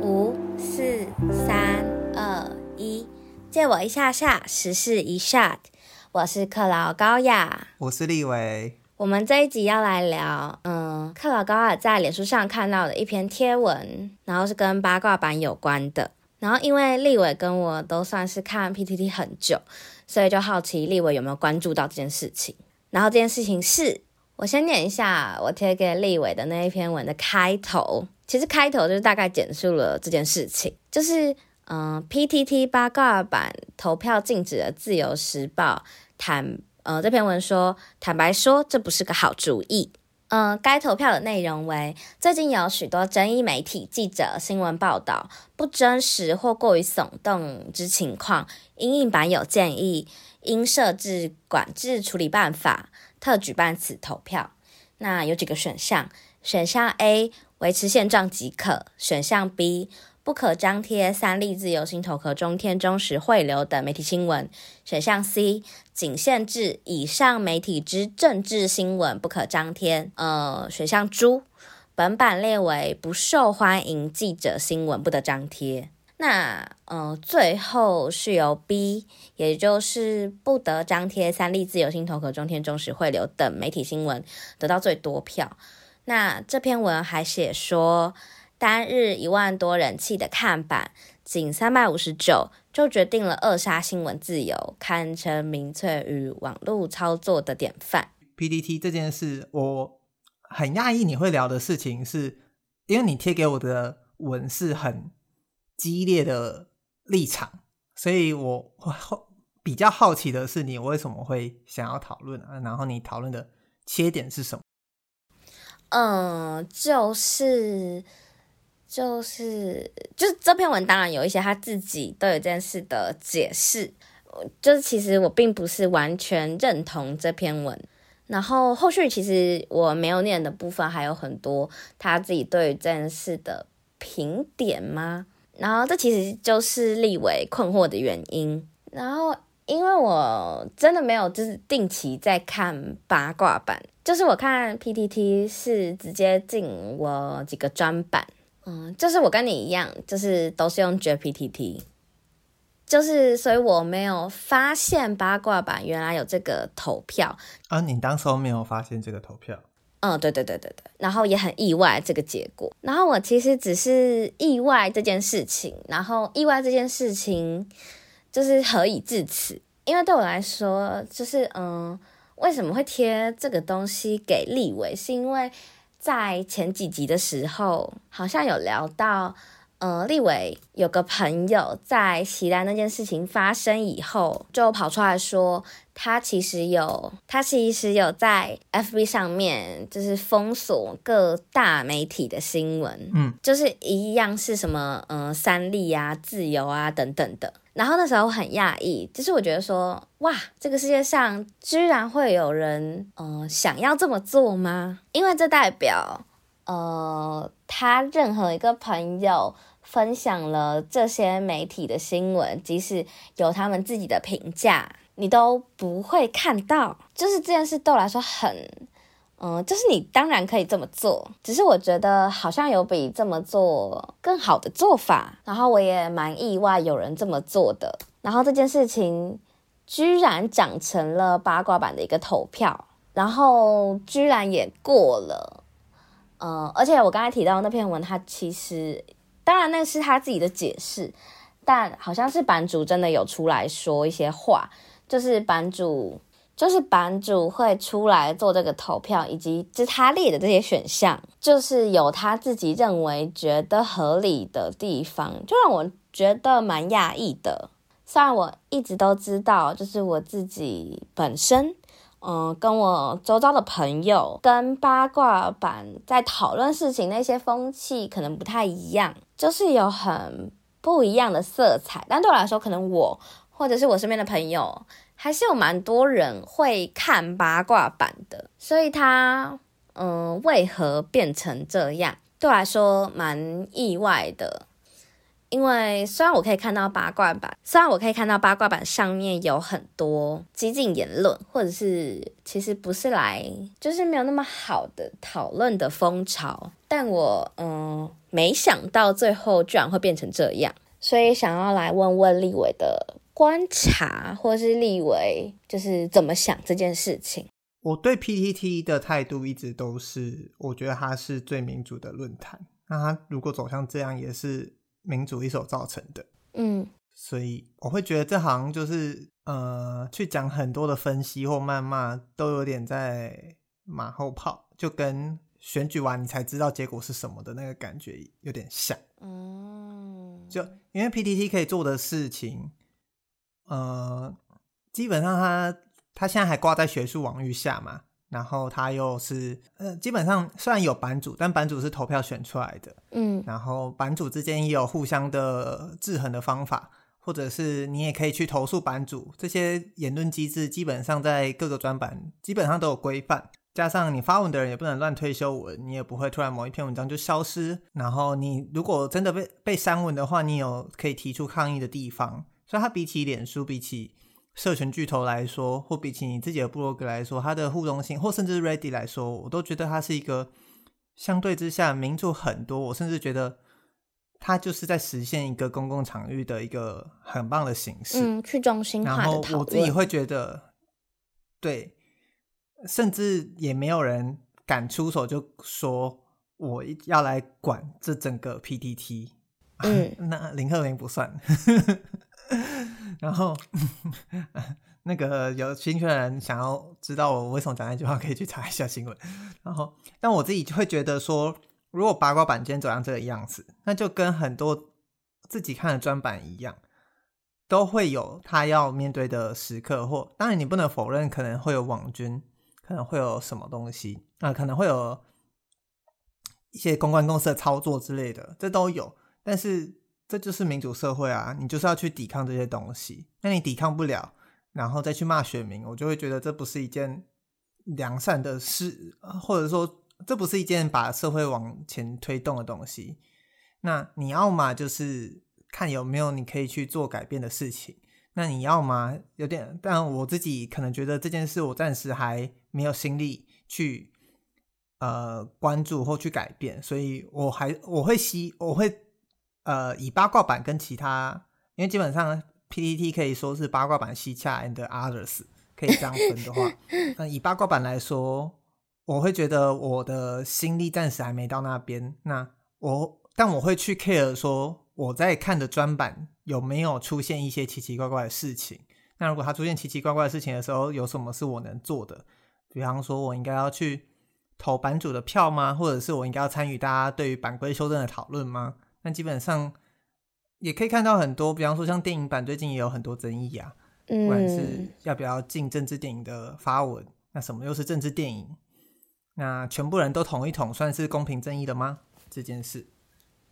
五、四、三、二、一，借我一下下，时事一 shot。我是克劳高雅，我是立伟。我们这一集要来聊，嗯，克劳高雅在脸书上看到的一篇贴文，然后是跟八卦版有关的。然后因为立伟跟我都算是看 PTT 很久，所以就好奇立伟有没有关注到这件事情。然后这件事情是，我先念一下我贴给立伟的那一篇文的开头。其实开头就是大概简述了这件事情，就是嗯、，PTT 八卦版投票禁止了《自由时报》坦呃这篇文说，坦白说这不是个好主意。嗯、该投票的内容为最近有许多争议媒体记者新闻报道不真实或过于耸动之情况，因应版有建议应设置管制处理办法，特举办此投票。那有几个选项，选项 A。维持现状即可。选项 B 不可张贴三立、自由、新头壳、中天、中时、汇流等媒体新闻。选项 C 仅限制以上媒体之政治新闻不可张贴。呃，选项 D 本版列为不受欢迎记者新闻不得张贴。那呃，最后是由 B，也就是不得张贴三立、自由、新头壳、中天、中时、汇流等媒体新闻得到最多票。那这篇文还写说，单日一万多人气的看板，仅三百五十九就决定了扼杀新闻自由，堪称民粹与网络操作的典范。PDT 这件事，我很讶异你会聊的事情，是因为你贴给我的文是很激烈的立场，所以我好比较好奇的是，你为什么会想要讨论啊？然后你讨论的切点是什么？嗯，就是，就是，就是这篇文当然有一些他自己对这件事的解释，就是其实我并不是完全认同这篇文，然后后续其实我没有念的部分还有很多他自己对这件事的评点吗？然后这其实就是立伟困惑的原因，然后。因为我真的没有就是定期在看八卦版，就是我看 PTT 是直接进我几个专版，嗯，就是我跟你一样，就是都是用 JPTT，就是所以我没有发现八卦版原来有这个投票啊，你当时候没有发现这个投票？嗯，对对对对对，然后也很意外这个结果，然后我其实只是意外这件事情，然后意外这件事情。就是何以至此？因为对我来说，就是嗯，为什么会贴这个东西给立伟？是因为在前几集的时候，好像有聊到，呃、嗯，立伟有个朋友在锡兰那件事情发生以后，就跑出来说，他其实有，他其实有在 FB 上面，就是封锁各大媒体的新闻，嗯，就是一样是什么，嗯，三立啊、自由啊等等的。然后那时候我很讶异，就是我觉得说，哇，这个世界上居然会有人，呃，想要这么做吗？因为这代表，呃，他任何一个朋友分享了这些媒体的新闻，即使有他们自己的评价，你都不会看到。就是这件事对我来说很。嗯，就是你当然可以这么做，只是我觉得好像有比这么做更好的做法。然后我也蛮意外有人这么做的。然后这件事情居然长成了八卦版的一个投票，然后居然也过了。嗯，而且我刚才提到那篇文，他其实当然那是他自己的解释，但好像是版主真的有出来说一些话，就是版主。就是版主会出来做这个投票，以及就是他列的这些选项，就是有他自己认为觉得合理的地方，就让我觉得蛮讶异的。虽然我一直都知道，就是我自己本身，嗯，跟我周遭的朋友跟八卦版在讨论事情那些风气可能不太一样，就是有很不一样的色彩。但对我来说，可能我或者是我身边的朋友。还是有蛮多人会看八卦版的，所以他嗯，为何变成这样？对我来说蛮意外的。因为虽然我可以看到八卦版，虽然我可以看到八卦版上面有很多激进言论，或者是其实不是来，就是没有那么好的讨论的风潮，但我嗯没想到最后居然会变成这样，所以想要来问问立伟的观察，或是立伟就是怎么想这件事情。我对 PTT 的态度一直都是，我觉得它是最民主的论坛。那它如果走向这样，也是。民主一手造成的，嗯，所以我会觉得这好像就是呃，去讲很多的分析或谩骂，都有点在马后炮，就跟选举完你才知道结果是什么的那个感觉有点像。嗯，就因为 PTT 可以做的事情，呃，基本上他他现在还挂在学术网域下嘛。然后他又是呃，基本上虽然有版主，但版主是投票选出来的，嗯，然后版主之间也有互相的制衡的方法，或者是你也可以去投诉版主，这些言论机制基本上在各个专版基本上都有规范，加上你发文的人也不能乱推修文，你也不会突然某一篇文章就消失，然后你如果真的被被删文的话，你有可以提出抗议的地方，所以它比起脸书，比起。社群巨头来说，或比起你自己的部落格来说，它的互动性，或甚至 Reddit 来说，我都觉得它是一个相对之下民主很多。我甚至觉得它就是在实现一个公共场域的一个很棒的形式。嗯，去中心化的讨论。然后我自己会觉得，对，甚至也没有人敢出手就说我要来管这整个 PTT。嗯，那林鹤明不算。然后，那个有兴趣的人想要知道我为什么讲那句话，可以去查一下新闻。然后，但我自己就会觉得说，如果八卦版今天走向这个样子，那就跟很多自己看的专版一样，都会有他要面对的时刻。或当然，你不能否认可能会有网军，可能会有什么东西啊、可能会有一些公关公司的操作之类的，这都有。但是。这就是民主社会啊！你就是要去抵抗这些东西，那你抵抗不了，然后再去骂选民，我就会觉得这不是一件良善的事，或者说这不是一件把社会往前推动的东西。那你要么就是看有没有你可以去做改变的事情，那你要么有点，但我自己可能觉得这件事我暂时还没有心力去呃关注或去改变，所以我还我会希我会。呃，以八卦版跟其他，因为基本上 PPT 可以说是八卦版西洽 and others，可以这样分的话，那以八卦版来说，我会觉得我的心力暂时还没到那边。那我，但我会去 care 说我在看的专版有没有出现一些奇奇怪怪的事情。那如果它出现奇奇怪怪的事情的时候，有什么是我能做的？比方说，我应该要去投版主的票吗？或者是我应该要参与大家对于版规修正的讨论吗？那基本上也可以看到很多，比方说像电影版最近也有很多争议啊，不管是要不要进政治电影的发文，那什么又是政治电影？那全部人都统一统，算是公平正义的吗？这件事，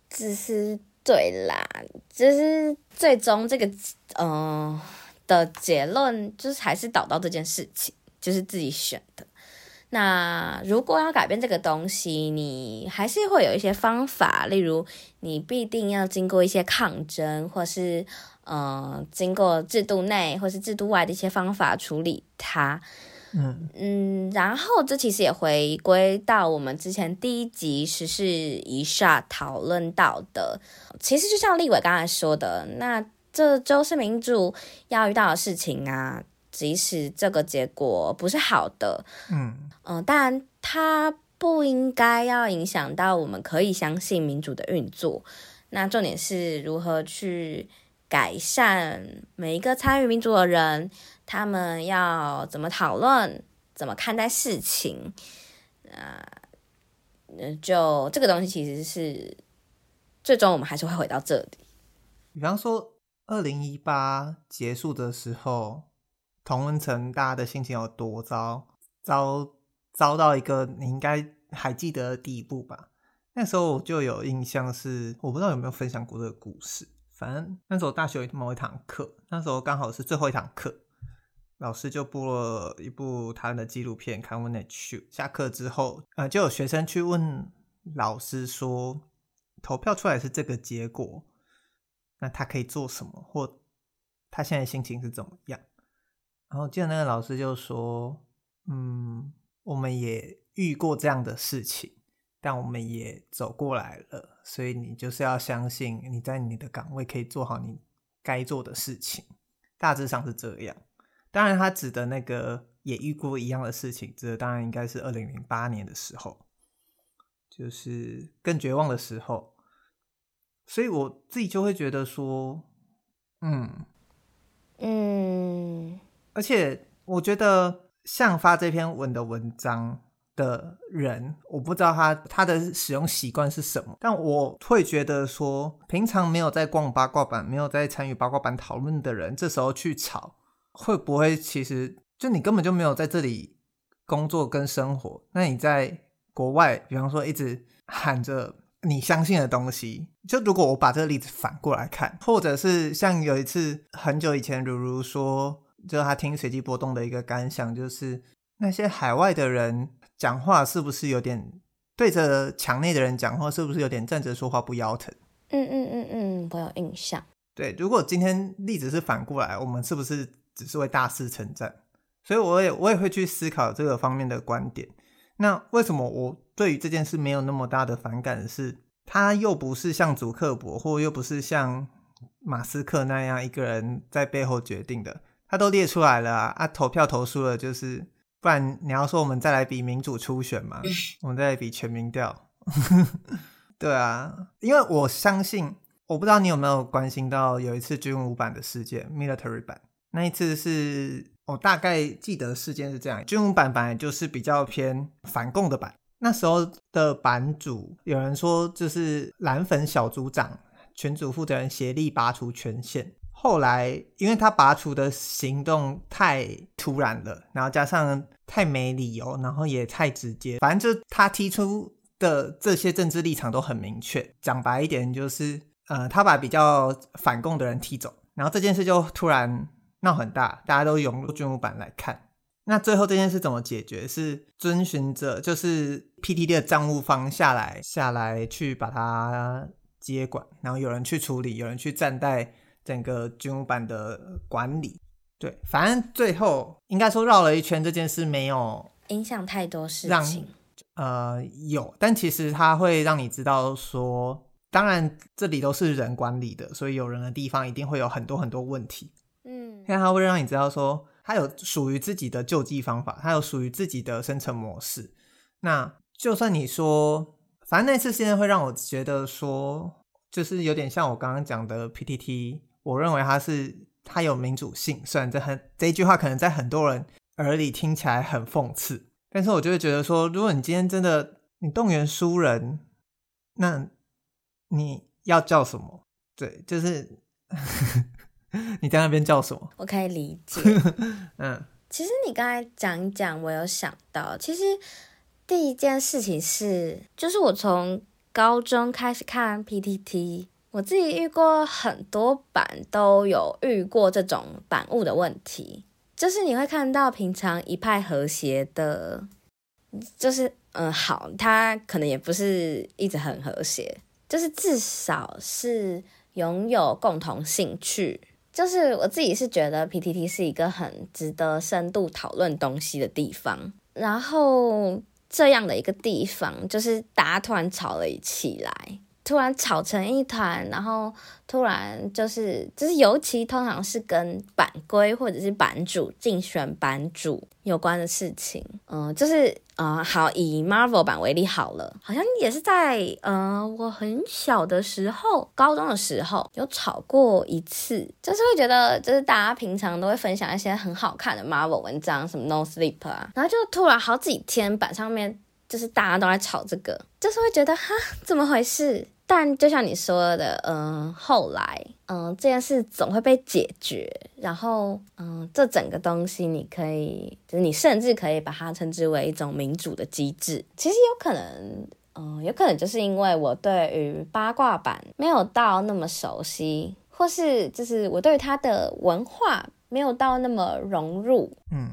只是对啦，就是最终这个嗯、呃、的结论，就是还是导到这件事情，就是自己选的。那如果要改变这个东西，你还是会有一些方法，例如你必定要经过一些抗争，或是呃经过制度内或是制度外的一些方法处理它。嗯嗯，然后这其实也回归到我们之前第一集时事一下讨论到的，其实就像立伟刚才说的，那这就是民主要遇到的事情啊。即使这个结果不是好的，嗯嗯，当然它不应该要影响到我们可以相信民主的运作。那重点是如何去改善每一个参与民主的人，他们要怎么讨论，怎么看待事情？啊，嗯，就这个东西其实是最终我们还是会回到这里。比方说，二零一八结束的时候。同温层大家的心情有多糟，糟糟到一个你应该还记得的地步吧？那时候我就有印象是，我不知道有没有分享过这个故事。反正那时候大学有某一堂课，那时候刚好是最后一堂课，老师就播了一部他的纪录片《Can We Not Shoot》。下课之后，呃，就有学生去问老师说：“投票出来是这个结果，那他可以做什么，或他现在心情是怎么样？然后记得那个老师就说：“嗯，我们也遇过这样的事情，但我们也走过来了，所以你就是要相信你在你的岗位可以做好你该做的事情。大致上是这样。当然，他指的那个也遇过一样的事情，这当然应该是二零零八年的时候，就是更绝望的时候。所以我自己就会觉得说，嗯嗯。”而且我觉得像发这篇文的文章的人，我不知道他他的使用习惯是什么，但我会觉得说，平常没有在逛八卦版、没有在参与八卦版讨论的人，这时候去吵，会不会其实就你根本就没有在这里工作跟生活？那你在国外，比方说一直喊着你相信的东西，就如果我把这个例子反过来看，或者是像有一次很久以前，如如说。就他听随机波动的一个感想，就是那些海外的人讲话是不是有点对着墙内的人讲话，是不是有点站着说话不腰疼？嗯嗯嗯嗯，我有印象。对，如果今天例子是反过来，我们是不是只是会大肆称赞？所以我也我也会去思考这个方面的观点。那为什么我对于这件事没有那么大的反感？是他又不是像祖克伯，或又不是像马斯克那样一个人在背后决定的。他都列出来了啊，啊投票投输了就是，不然你要说我们再来比民主初选嘛，我们再来比全民调，对啊，因为我相信，我不知道你有没有关心到有一次军武版的事件，military 版。那一次是我大概记得事件是这样，军武版本来就是比较偏反共的版，那时候的版主有人说就是蓝粉小组长群组负责人协力拔除权限。后来，因为他拔除的行动太突然了，然后加上太没理由，然后也太直接，反正就他提出的这些政治立场都很明确。讲白一点，就是呃，他把比较反共的人踢走，然后这件事就突然闹很大，大家都涌入军务版来看。那最后这件事怎么解决？是遵循着就是 PTT 的账务方下来下来去把它接管，然后有人去处理，有人去站在。整个军用版的管理，对，反正最后应该说绕了一圈，这件事没有影响太多事情。呃，有，但其实它会让你知道说，当然这里都是人管理的，所以有人的地方一定会有很多很多问题。嗯，因为它会让你知道说，它有属于自己的救济方法，它有属于自己的生存模式。那就算你说，反正那次现在会让我觉得说，就是有点像我刚刚讲的 PTT。我认为他是他有民主性，虽然这很这一句话可能在很多人耳里听起来很讽刺，但是我就会觉得说，如果你今天真的你动员输人，那你要叫什么？对，就是 你在那边叫什么？我可以理解。嗯，其实你刚才讲一讲，我有想到，其实第一件事情是，就是我从高中开始看 PTT。我自己遇过很多版，都有遇过这种版务的问题，就是你会看到平常一派和谐的，就是嗯好，他可能也不是一直很和谐，就是至少是拥有共同兴趣，就是我自己是觉得 PTT 是一个很值得深度讨论东西的地方，然后这样的一个地方，就是大家突然吵了起来。突然吵成一团，然后突然就是就是，尤其通常是跟版规或者是版主竞选版主有关的事情。嗯、就是啊、好，以 Marvel 版为例好了，好像也是在呃我很小的时候，高中的时候有吵过一次，就是会觉得就是大家平常都会分享一些很好看的 Marvel 文章，什么 No Sleep 啊，然后就突然好几天版上面就是大家都在吵这个，就是会觉得哈，怎么回事？但就像你说的，嗯，后来，嗯，这件事总会被解决，然后，嗯，这整个东西你可以，就是你甚至可以把它称之为一种民主的机制。其实有可能，嗯，有可能就是因为我对于八卦版没有到那么熟悉，或是就是我对它的文化没有到那么融入，嗯，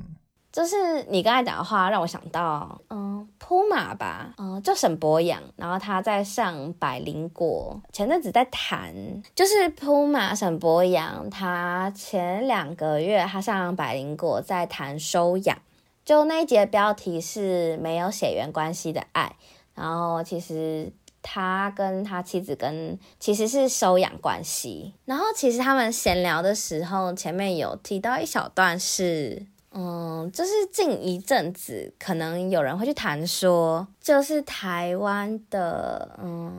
就是你刚才讲的话，让我想到，嗯，铺马吧，嗯，就沈博洋，然后他在上百灵果，前阵子在谈，就是铺马沈博洋，他前两个月他上百灵果在谈收养，就那一节标题是没有血缘关系的爱，然后其实。他跟他妻子跟其实是收养关系，然后其实他们闲聊的时候，前面有提到一小段是，嗯，就是近一阵子可能有人会去谈说，就是台湾的，嗯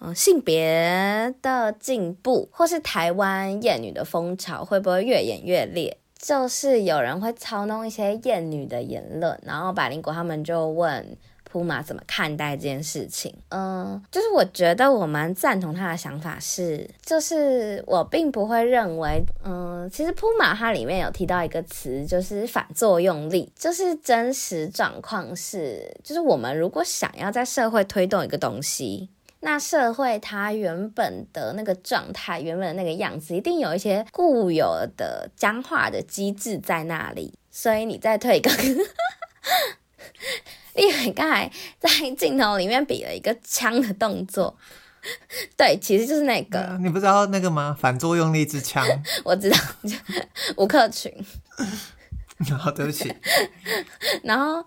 嗯，性别的进步，或是台湾厌女的风潮会不会越演越烈？就是有人会操弄一些厌女的言论，然后百灵果他们就问。铺马怎么看待这件事情？嗯，就是我觉得我蛮赞同他的想法是，就是我并不会认为，嗯，其实铺马它里面有提到一个词，就是反作用力，就是真实状况是，就是我们如果想要在社会推动一个东西，那社会它原本的那个状态，原本的那个样子，一定有一些固有的僵化的机制在那里，所以你再推一 个。立伟刚才在镜头里面比了一个枪的动作，对，其实就是那个。你不知道那个吗？反作用力之枪。我知道，吴克群。好，对不起。然后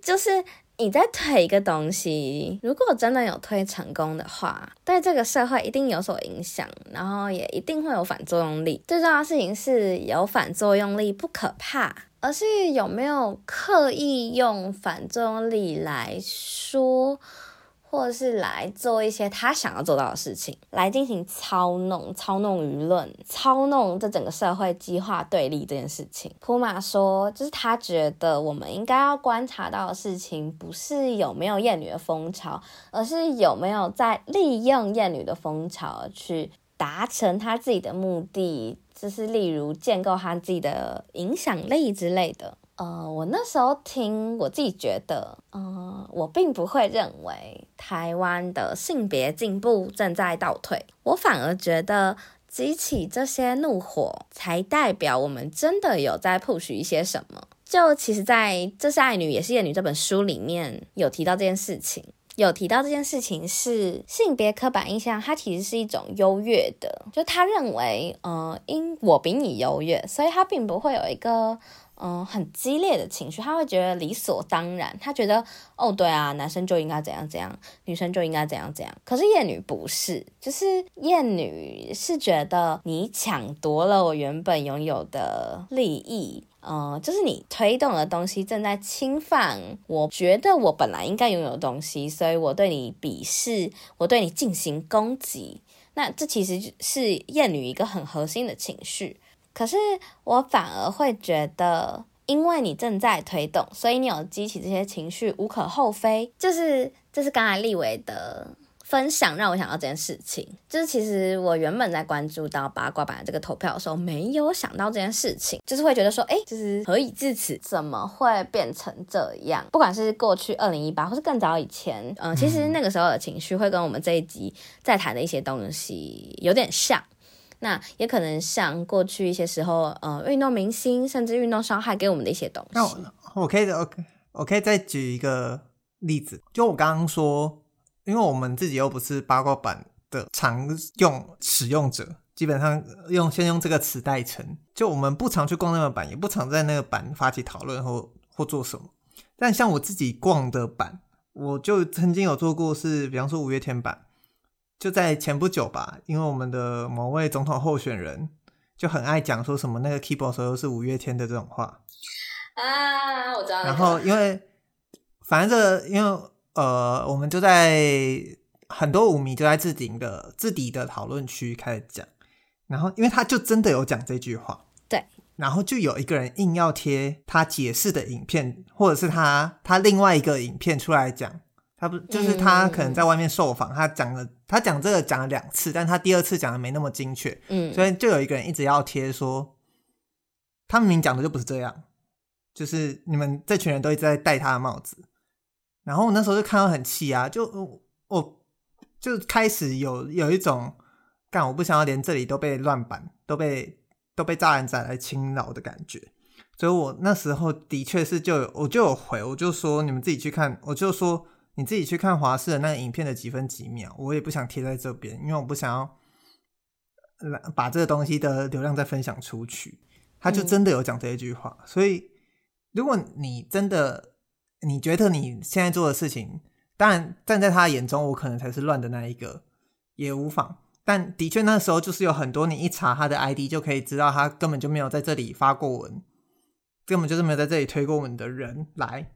就是你在推一个东西，如果真的有推成功的话，对这个社会一定有所影响，然后也一定会有反作用力。最重要的事情是有反作用力不可怕。而是有没有刻意用反作用力来说，或者是来做一些他想要做到的事情，来进行操弄、操弄舆论、操弄这整个社会激化对立这件事情。普马说，就是他觉得我们应该要观察到的事情，不是有没有厌女的风潮，而是有没有在利用厌女的风潮去达成他自己的目的。就是例如建构他自己的影响力之类的。呃，我那时候听，我自己觉得，呃，我并不会认为台湾的性别进步正在倒退，我反而觉得激起这些怒火，才代表我们真的有在 push 一些什么。就其实，在《这是爱女也是厌女》这本书里面有提到这件事情。有提到这件事情是性别刻板印象，它其实是一种优越的，就他认为，呃，因我比你优越，所以他并不会有一个，嗯、很激烈的情绪，他会觉得理所当然，他觉得，哦，对啊，男生就应该怎样怎样，女生就应该怎样怎样。可是厌女不是，就是厌女是觉得你抢夺了我原本拥有的利益。嗯、呃，就是你推动的东西正在侵犯，我觉得我本来应该拥有的东西，所以我对你鄙视，我对你进行攻击。那这其实是厌女一个很核心的情绪。可是我反而会觉得，因为你正在推动，所以你有激起这些情绪，无可厚非。就是，这是刚才立伟的。分享让我想到这件事情，就是其实我原本在关注到八卦版的这个投票的时候，没有想到这件事情，就是会觉得说，哎，就是何以至此？怎么会变成这样？不管是过去二零一八，或是更早以前，嗯，其实那个时候的情绪会跟我们这一集在谈的一些东西有点像。那也可能像过去一些时候，呃，运动明星甚至运动伤害给我们的一些东西。那我，我可以，OK，我可以再举一个例子，就我刚刚说。因为我们自己又不是八卦版的常用使用者，基本上用先用这个词代称。就我们不常去逛那个版，也不常在那个版发起讨论或或做什么。但像我自己逛的版，我就曾经有做过是，比方说五月天版，就在前不久吧。因为我们的某位总统候选人就很爱讲说什么那个 keyboard 手都是五月天的这种话啊，我知道。然后因为反正这个因为。呃，我们就在很多舞迷就在置顶的置顶的讨论区开始讲，然后因为他就真的有讲这句话，对，然后就有一个人硬要贴他解释的影片，或者是他他另外一个影片出来讲，他不就是他可能在外面受访，嗯、他讲了他讲这个讲了两次，但他第二次讲的没那么精确，嗯，所以就有一个人一直要贴说，他明明讲的就不是这样，就是你们这群人都一直在戴他的帽子。然后我那时候就看到很气啊，就我就开始有有一种干我不想要连这里都被乱版，都被都被炸弹仔来侵扰的感觉。所以我那时候的确是就有我就有回，我就说你们自己去看，我就说你自己去看华视的那个影片的几分几秒，我也不想贴在这边，因为我不想要把这个东西的流量再分享出去。他就真的有讲这一句话，嗯、所以如果你真的你觉得你现在做的事情，当然站在他眼中，我可能才是乱的那一个，也无妨。但的确那时候就是有很多你一查他的 ID 就可以知道他根本就没有在这里发过文，根本就是没有在这里推过文的人来，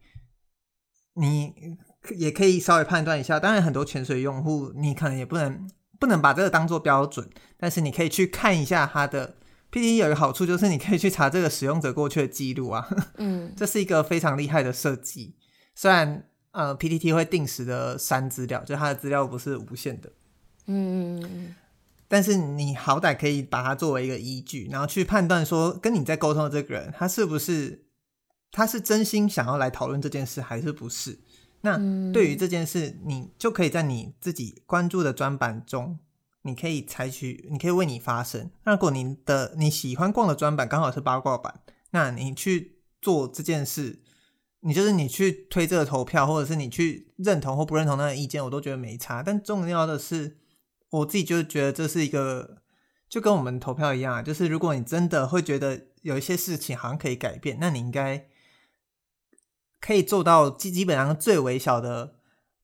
你也可以稍微判断一下。当然很多潜水用户你可能也不能不能把这个当做标准，但是你可以去看一下他的。PTT 有一个好处就是你可以去查这个使用者过去的记录啊，嗯，这是一个非常厉害的设计。虽然呃 PTT 会定时的删资料，就它的资料不是无限的，嗯嗯嗯，但是你好歹可以把它作为一个依据，然后去判断说跟你在沟通的这个人他是不是他是真心想要来讨论这件事还是不是？那对于这件事，你就可以在你自己关注的专版中。你可以采取，你可以为你发声。那如果你的你喜欢逛的专版刚好是八卦版，那你去做这件事，你就是你去推这个投票，或者是你去认同或不认同那个意见，我都觉得没差。但重要的是，我自己就觉得这是一个，就跟我们投票一样，就是如果你真的会觉得有一些事情好像可以改变，那你应该可以做到基基本上最微小的。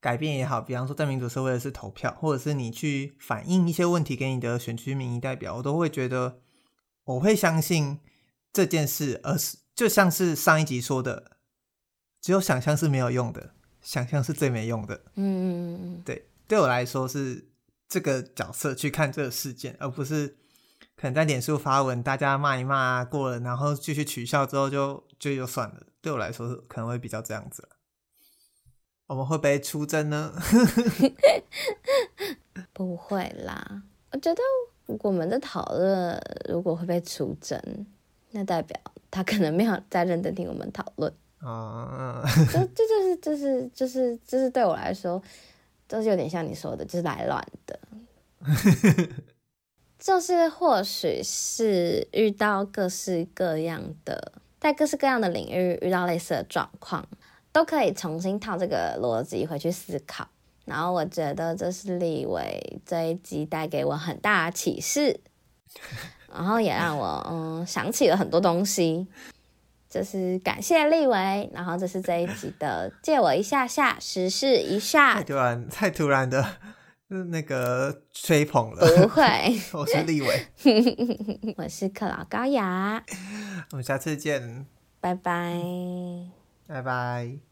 改变也好，比方说在民主社会的是投票，或者是你去反映一些问题给你的选区民意代表，我都会觉得我会相信这件事，而是就像是上一集说的，只有想象是没有用的，想象是最没用的。嗯嗯嗯嗯，对，对我来说是这个角色去看这个事件，而不是可能在脸书发文，大家骂一骂过了，然后继续取笑之后就就就算了。对我来说是可能会比较这样子。我们会被出征呢？不会啦，我觉得我们的讨论如果会被出征，那代表他可能没有在认真听我们讨论 啊。这这就是就是就是就是对我来说，就是有点像你说的，就是来乱的。就是或许是遇到各式各样的，在各式各样的领域遇到类似的状况。都可以重新套这个逻辑回去思考，然后我觉得这是立伟这一集带给我很大的启示，然后也让我嗯想起了很多东西，就是感谢立伟，然后这是这一集的借我一下下时事一下，太突然太突然的那个吹捧了，不会，我是立伟，我是克劳高雅，我们下次见，拜拜。拜拜。